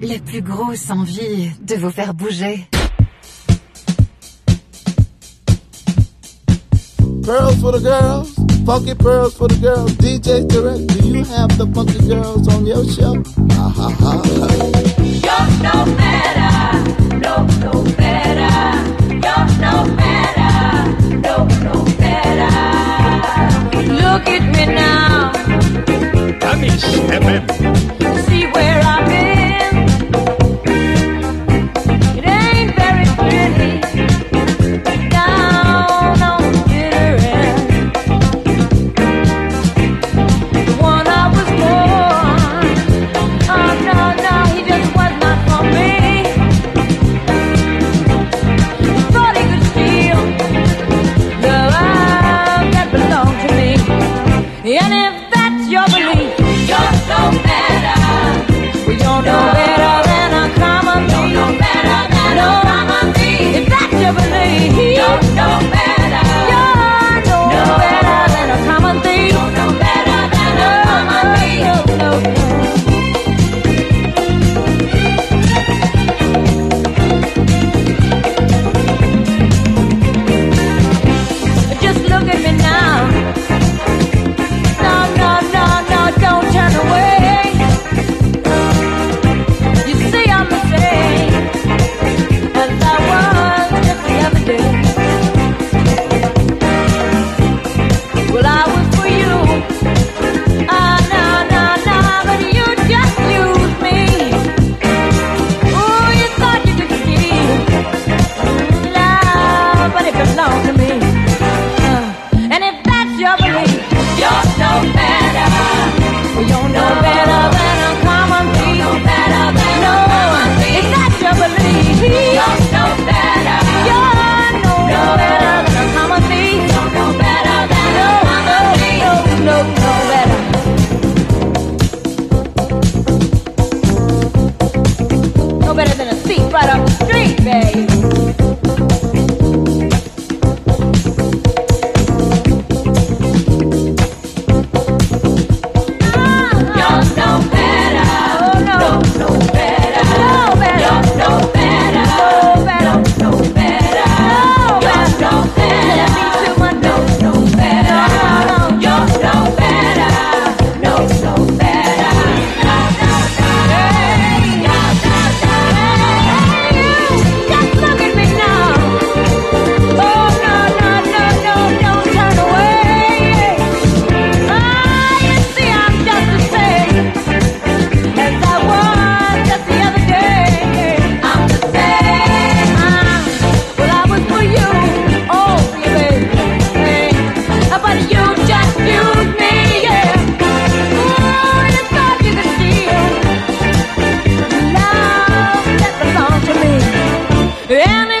la plus grosse envie de vous faire bouger. Pearls for the girls, funky pearls for the girls. DJ Direct, do you have the funky girls on your show? Ha ha ha. You're no better, no no better. You're no better, no no better. Look at me now. Danish FM. And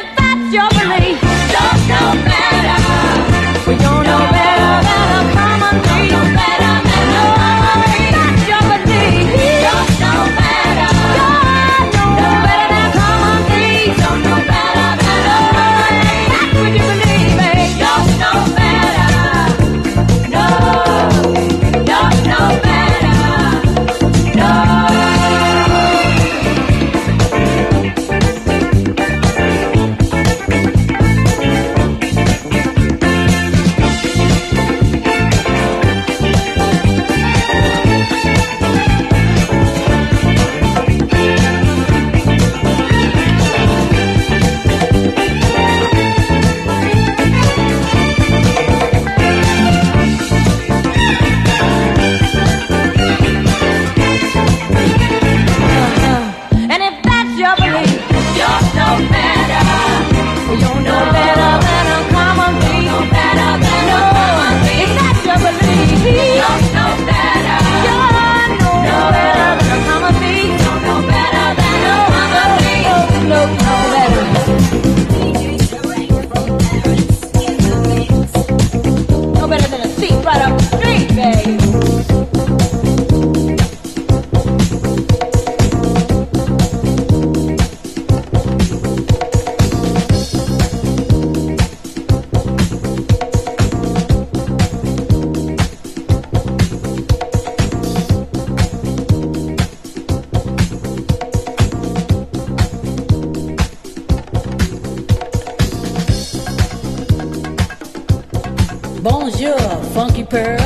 Funky Pearl.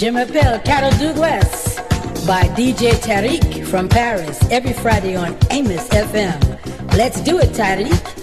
Je m'appelle Carol Douglas by DJ Tarek from Paris every Friday on Amos FM. Let's do it, Tarek.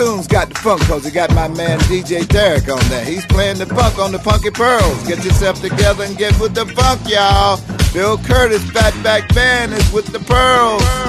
Funk cause he got my man DJ Derek on there. He's playing the funk on the Funky Pearls. Get yourself together and get with the funk, y'all. Bill Curtis, Fatback Band is with the Pearls.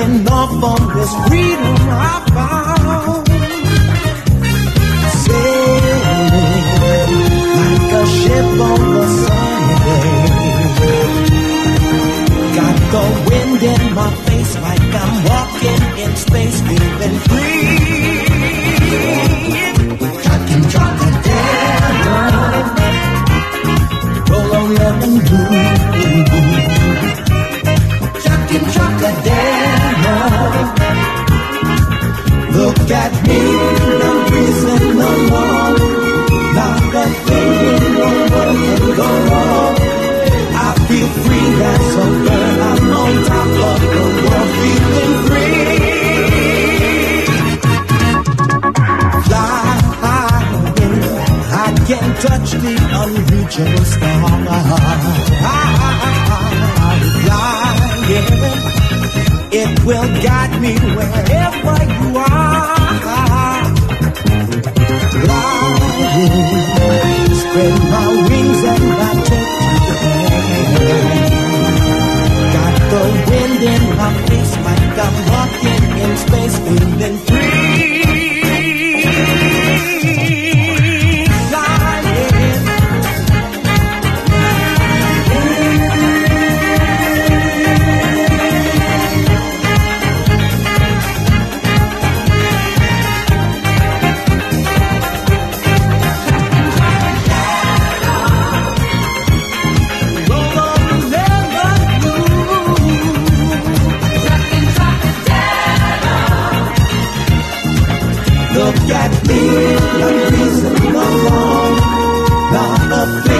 Taking off on this freedom I found. Sailing like a ship on the sunny. Got the wind in my face like I'm walking in space, feeling free. Trucking, trucker, down. Roll on lemon blue. Trucking, trucker, Look at me, I'm breezing along. Not a thing in the world can go wrong. I feel free as a bird. I'm on top of the world, feeling free. Flying, I can touch the unreachable star. Flying, it will guide me wherever you are. Flying, spread my wings and I take to the air. Got the wind in my face like I'm walking in space, feeling free. Not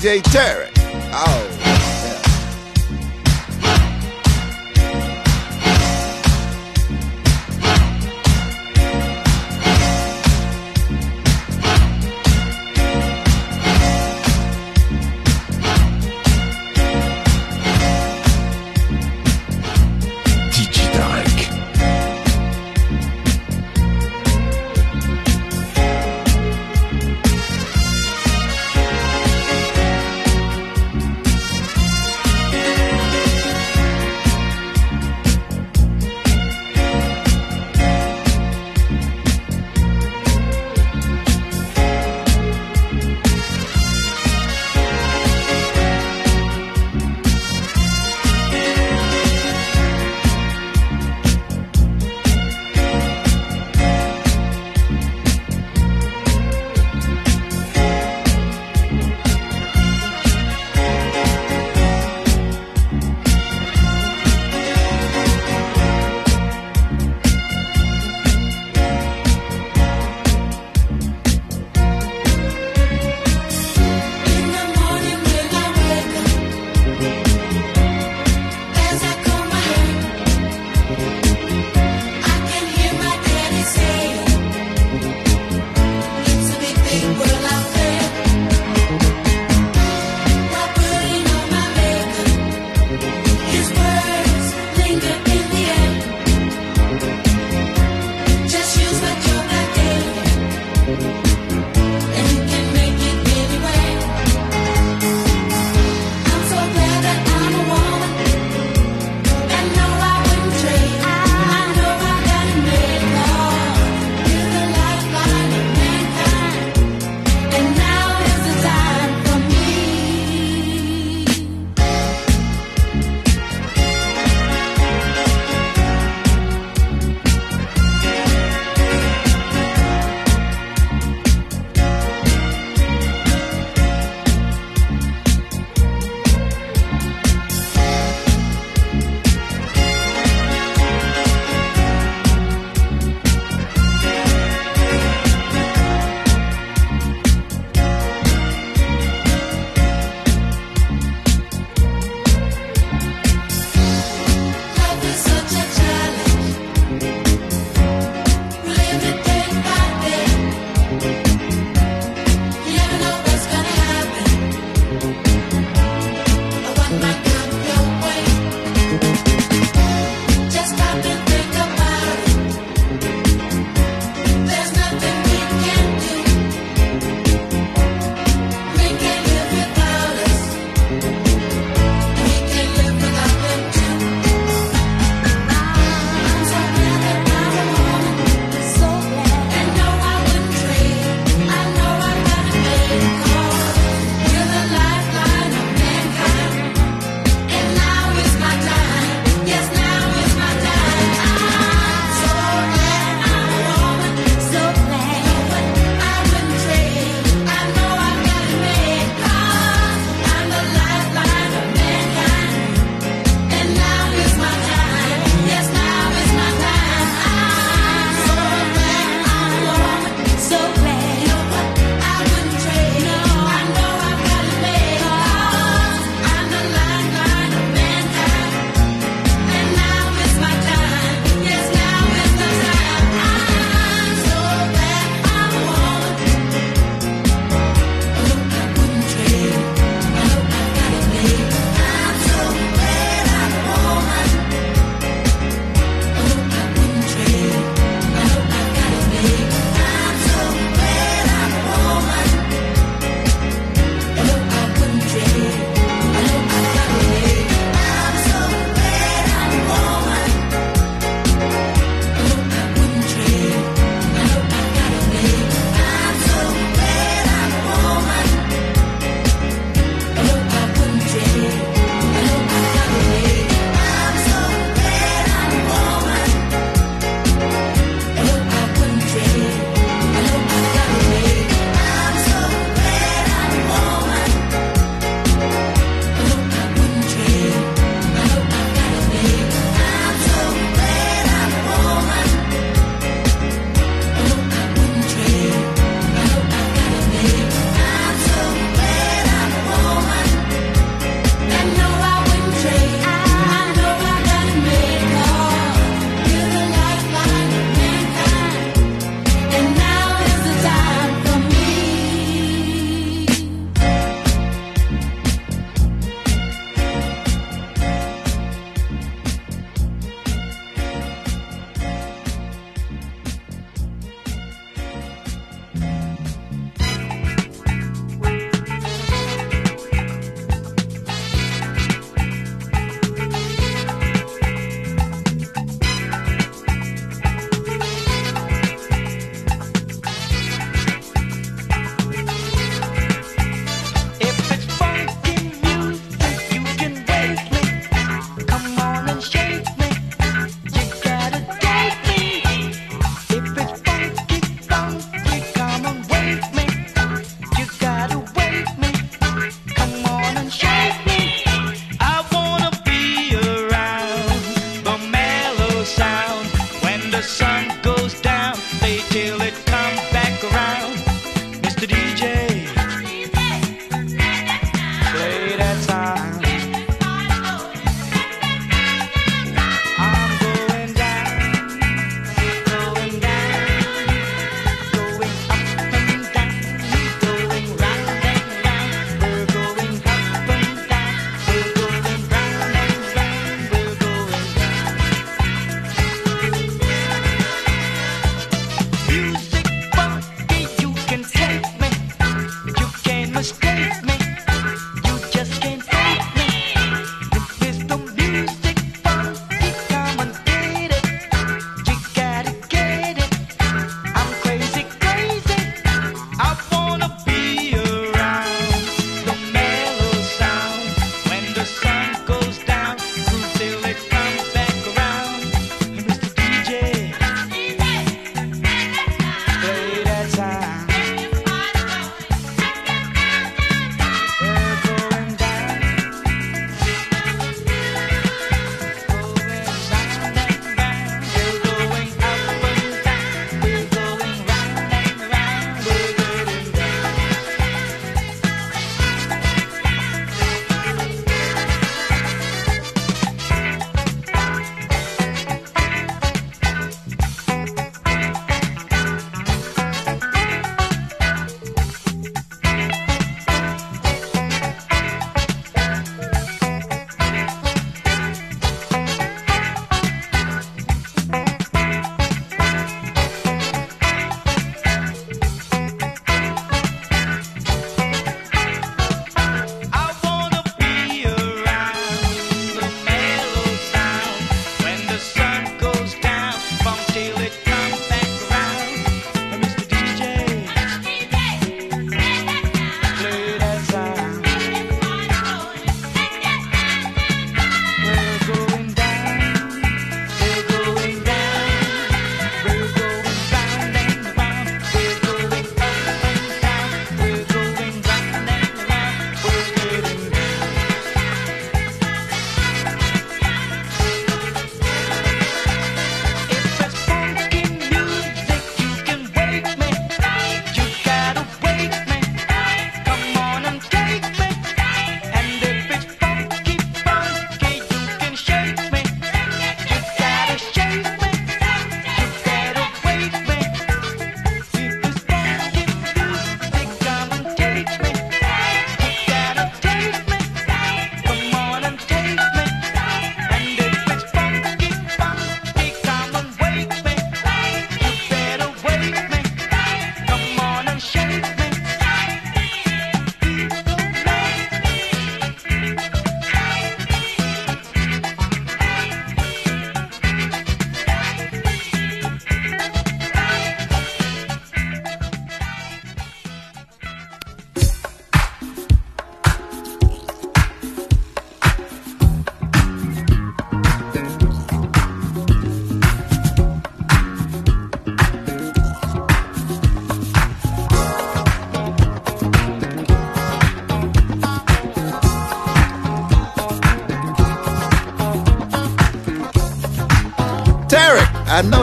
DJ Terry.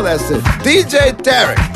It. DJ Tarek.